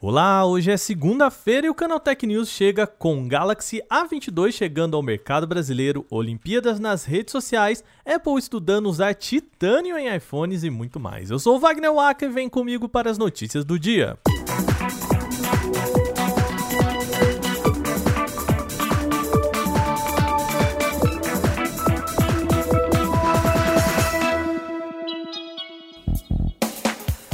Olá, hoje é segunda-feira e o Canaltech News chega com Galaxy A22 chegando ao mercado brasileiro, Olimpíadas nas redes sociais, Apple estudando usar titânio em iPhones e muito mais. Eu sou o Wagner Waka e vem comigo para as notícias do dia.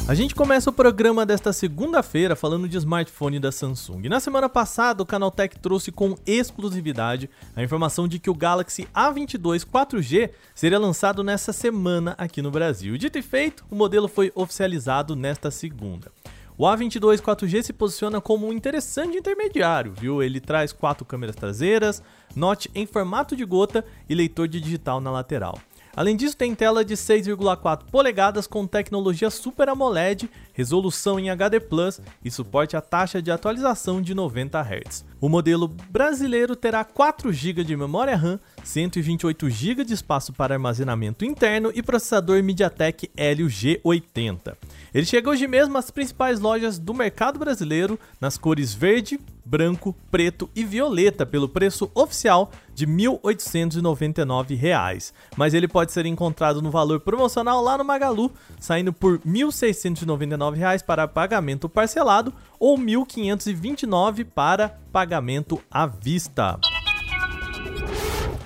A gente começa o programa desta segunda-feira falando de smartphone da Samsung. Na semana passada, o Canaltech trouxe com exclusividade a informação de que o Galaxy A22 4G seria lançado nessa semana aqui no Brasil. Dito e feito, o modelo foi oficializado nesta segunda. O A22 4G se posiciona como um interessante intermediário, viu? Ele traz quatro câmeras traseiras, note em formato de gota e leitor de digital na lateral. Além disso, tem tela de 6,4 polegadas com tecnologia Super AMOLED, resolução em HD Plus e suporte à taxa de atualização de 90 Hz. O modelo brasileiro terá 4 GB de memória RAM, 128 GB de espaço para armazenamento interno e processador MediaTek Helio G80. Ele chega hoje mesmo às principais lojas do mercado brasileiro nas cores verde, branco, preto e violeta pelo preço oficial de R$ 1.899, mas ele pode ser encontrado no valor promocional lá no Magalu, saindo por R$ 1.699 para pagamento parcelado ou R$ 1.529 para pagamento à vista.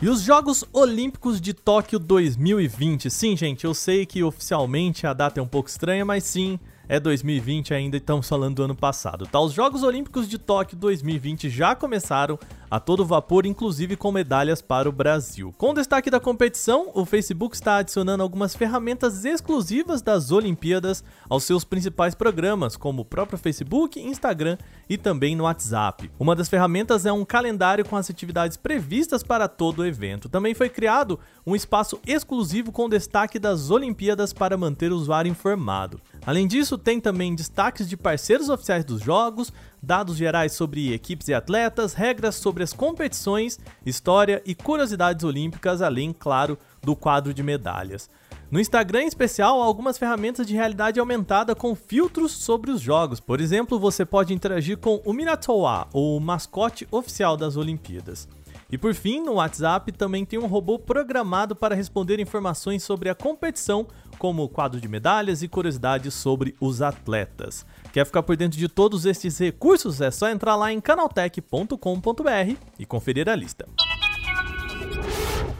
E os Jogos Olímpicos de Tóquio 2020. Sim, gente, eu sei que oficialmente a data é um pouco estranha, mas sim, é 2020 ainda e estamos falando do ano passado. Tá? Os Jogos Olímpicos de Tóquio 2020 já começaram a todo vapor, inclusive com medalhas para o Brasil. Com destaque da competição, o Facebook está adicionando algumas ferramentas exclusivas das Olimpíadas aos seus principais programas, como o próprio Facebook, Instagram e também no WhatsApp. Uma das ferramentas é um calendário com as atividades previstas para todo o evento. Também foi criado um espaço exclusivo com destaque das Olimpíadas para manter o usuário informado. Além disso, tem também destaques de parceiros oficiais dos jogos, dados gerais sobre equipes e atletas, regras sobre as competições, história e curiosidades olímpicas, além, claro, do quadro de medalhas. No Instagram, em especial, há algumas ferramentas de realidade aumentada com filtros sobre os jogos. Por exemplo, você pode interagir com o Minatoa, o mascote oficial das Olimpíadas. E por fim, no WhatsApp também tem um robô programado para responder informações sobre a competição, como quadro de medalhas e curiosidades sobre os atletas. Quer ficar por dentro de todos estes recursos? É só entrar lá em canaltech.com.br e conferir a lista.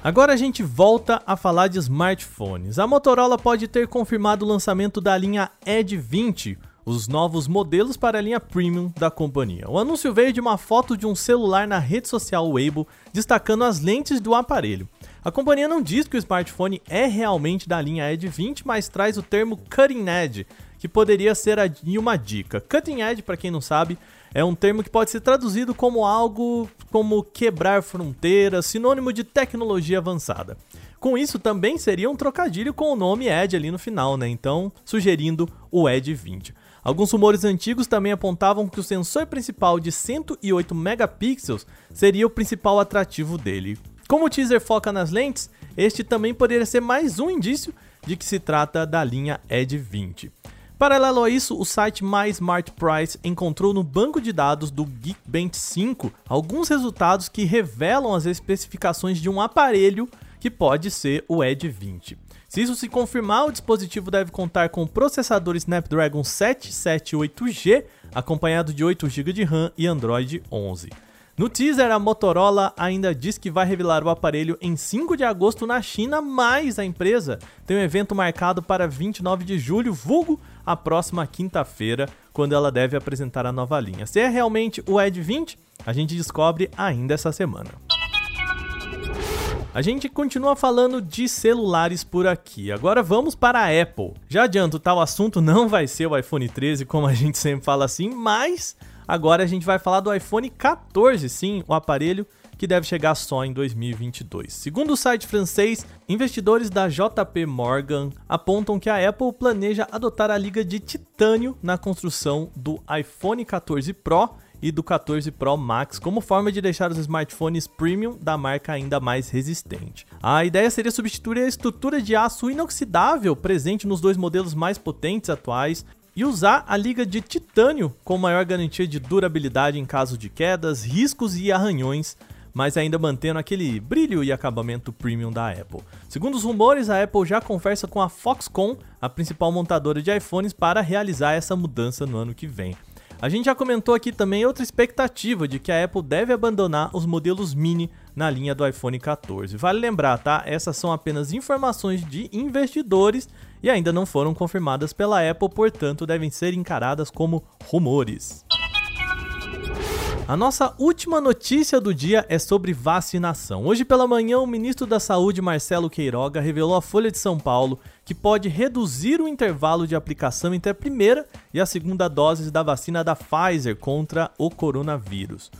Agora a gente volta a falar de smartphones. A Motorola pode ter confirmado o lançamento da linha Edge 20, os novos modelos para a linha premium da companhia. O anúncio veio de uma foto de um celular na rede social Weibo, destacando as lentes do aparelho. A companhia não diz que o smartphone é realmente da linha Edge 20, mas traz o termo Cutting Edge, que poderia ser uma dica. Cutting Edge, para quem não sabe, é um termo que pode ser traduzido como algo como quebrar fronteiras, sinônimo de tecnologia avançada. Com isso, também seria um trocadilho com o nome Edge ali no final, né? Então, sugerindo o Edge 20. Alguns rumores antigos também apontavam que o sensor principal de 108 megapixels seria o principal atrativo dele. Como o teaser foca nas lentes, este também poderia ser mais um indício de que se trata da linha Edge 20. Paralelo a isso, o site My Smart Price encontrou no banco de dados do Geekbench 5 alguns resultados que revelam as especificações de um aparelho que pode ser o Edge 20. Se isso se confirmar, o dispositivo deve contar com o processador Snapdragon 778G, acompanhado de 8 GB de RAM e Android 11. No teaser, a Motorola ainda diz que vai revelar o aparelho em 5 de agosto na China, mas a empresa tem um evento marcado para 29 de julho, vulgo a próxima quinta-feira, quando ela deve apresentar a nova linha. Se é realmente o Edge 20, a gente descobre ainda essa semana. A gente continua falando de celulares por aqui. Agora vamos para a Apple. Já adianto, tal assunto não vai ser o iPhone 13, como a gente sempre fala assim, mas agora a gente vai falar do iPhone 14, sim, o aparelho que deve chegar só em 2022. Segundo o site francês, investidores da JP Morgan apontam que a Apple planeja adotar a liga de titânio na construção do iPhone 14 Pro e do 14 Pro Max como forma de deixar os smartphones premium da marca ainda mais resistente. A ideia seria substituir a estrutura de aço inoxidável presente nos dois modelos mais potentes atuais e usar a liga de titânio com maior garantia de durabilidade em caso de quedas, riscos e arranhões, mas ainda mantendo aquele brilho e acabamento premium da Apple. Segundo os rumores, a Apple já conversa com a Foxconn, a principal montadora de iPhones, para realizar essa mudança no ano que vem. A gente já comentou aqui também outra expectativa de que a Apple deve abandonar os modelos mini na linha do iPhone 14. Vale lembrar, tá? Essas são apenas informações de investidores e ainda não foram confirmadas pela Apple, portanto, devem ser encaradas como rumores. A nossa última notícia do dia é sobre vacinação. Hoje pela manhã, o ministro da Saúde, Marcelo Queiroga, revelou à Folha de São Paulo que pode reduzir o intervalo de aplicação entre a primeira e a segunda doses da vacina da Pfizer contra o coronavírus.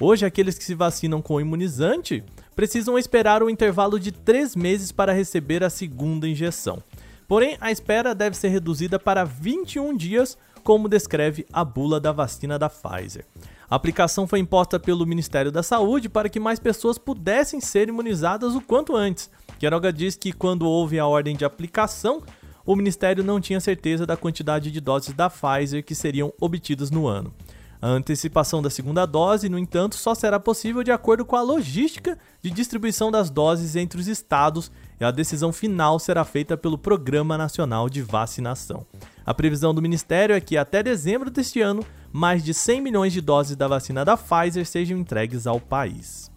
Hoje, aqueles que se vacinam com imunizante precisam esperar um intervalo de três meses para receber a segunda injeção. Porém, a espera deve ser reduzida para 21 dias, como descreve a bula da vacina da Pfizer. A aplicação foi imposta pelo Ministério da Saúde para que mais pessoas pudessem ser imunizadas o quanto antes. Queiroga diz que quando houve a ordem de aplicação, o Ministério não tinha certeza da quantidade de doses da Pfizer que seriam obtidas no ano. A antecipação da segunda dose, no entanto, só será possível de acordo com a logística de distribuição das doses entre os estados e a decisão final será feita pelo Programa Nacional de Vacinação. A previsão do Ministério é que até dezembro deste ano mais de 100 milhões de doses da vacina da Pfizer sejam entregues ao país.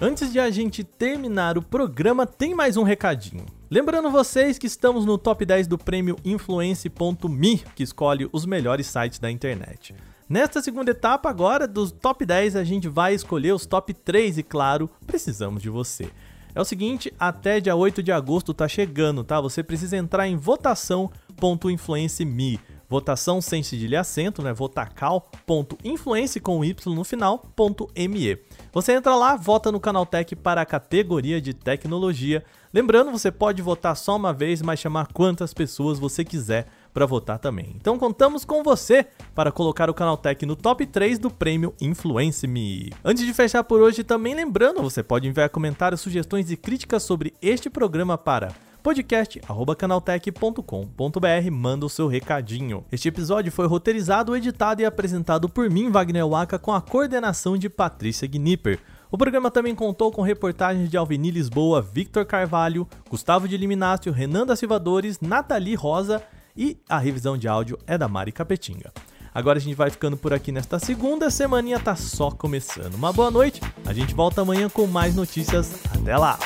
Antes de a gente terminar o programa, tem mais um recadinho. Lembrando vocês que estamos no top 10 do prêmio Influence.me, que escolhe os melhores sites da internet. Nesta segunda etapa agora dos top 10, a gente vai escolher os top 3 e claro, precisamos de você. É o seguinte, até dia 8 de agosto tá chegando, tá? Você precisa entrar em votação.influence.me votação sem cedilha e acento, né? votacal.influence com y no final, ponto .me. Você entra lá, vota no Canaltech para a categoria de tecnologia. Lembrando, você pode votar só uma vez, mas chamar quantas pessoas você quiser para votar também. Então contamos com você para colocar o Canaltech no top 3 do prêmio Influence Me. Antes de fechar por hoje, também lembrando, você pode enviar comentários, sugestões e críticas sobre este programa para podcast@canaltech.com.br, manda o seu recadinho. Este episódio foi roteirizado, editado e apresentado por mim, Wagner Waka, com a coordenação de Patrícia Gnipper. O programa também contou com reportagens de Alveni Lisboa, Victor Carvalho, Gustavo de Liminácio, Renan da Silvadores, Nathalie Rosa e a revisão de áudio é da Mari Capetinga. Agora a gente vai ficando por aqui nesta segunda, semaninha tá só começando. Uma boa noite, a gente volta amanhã com mais notícias. Até lá!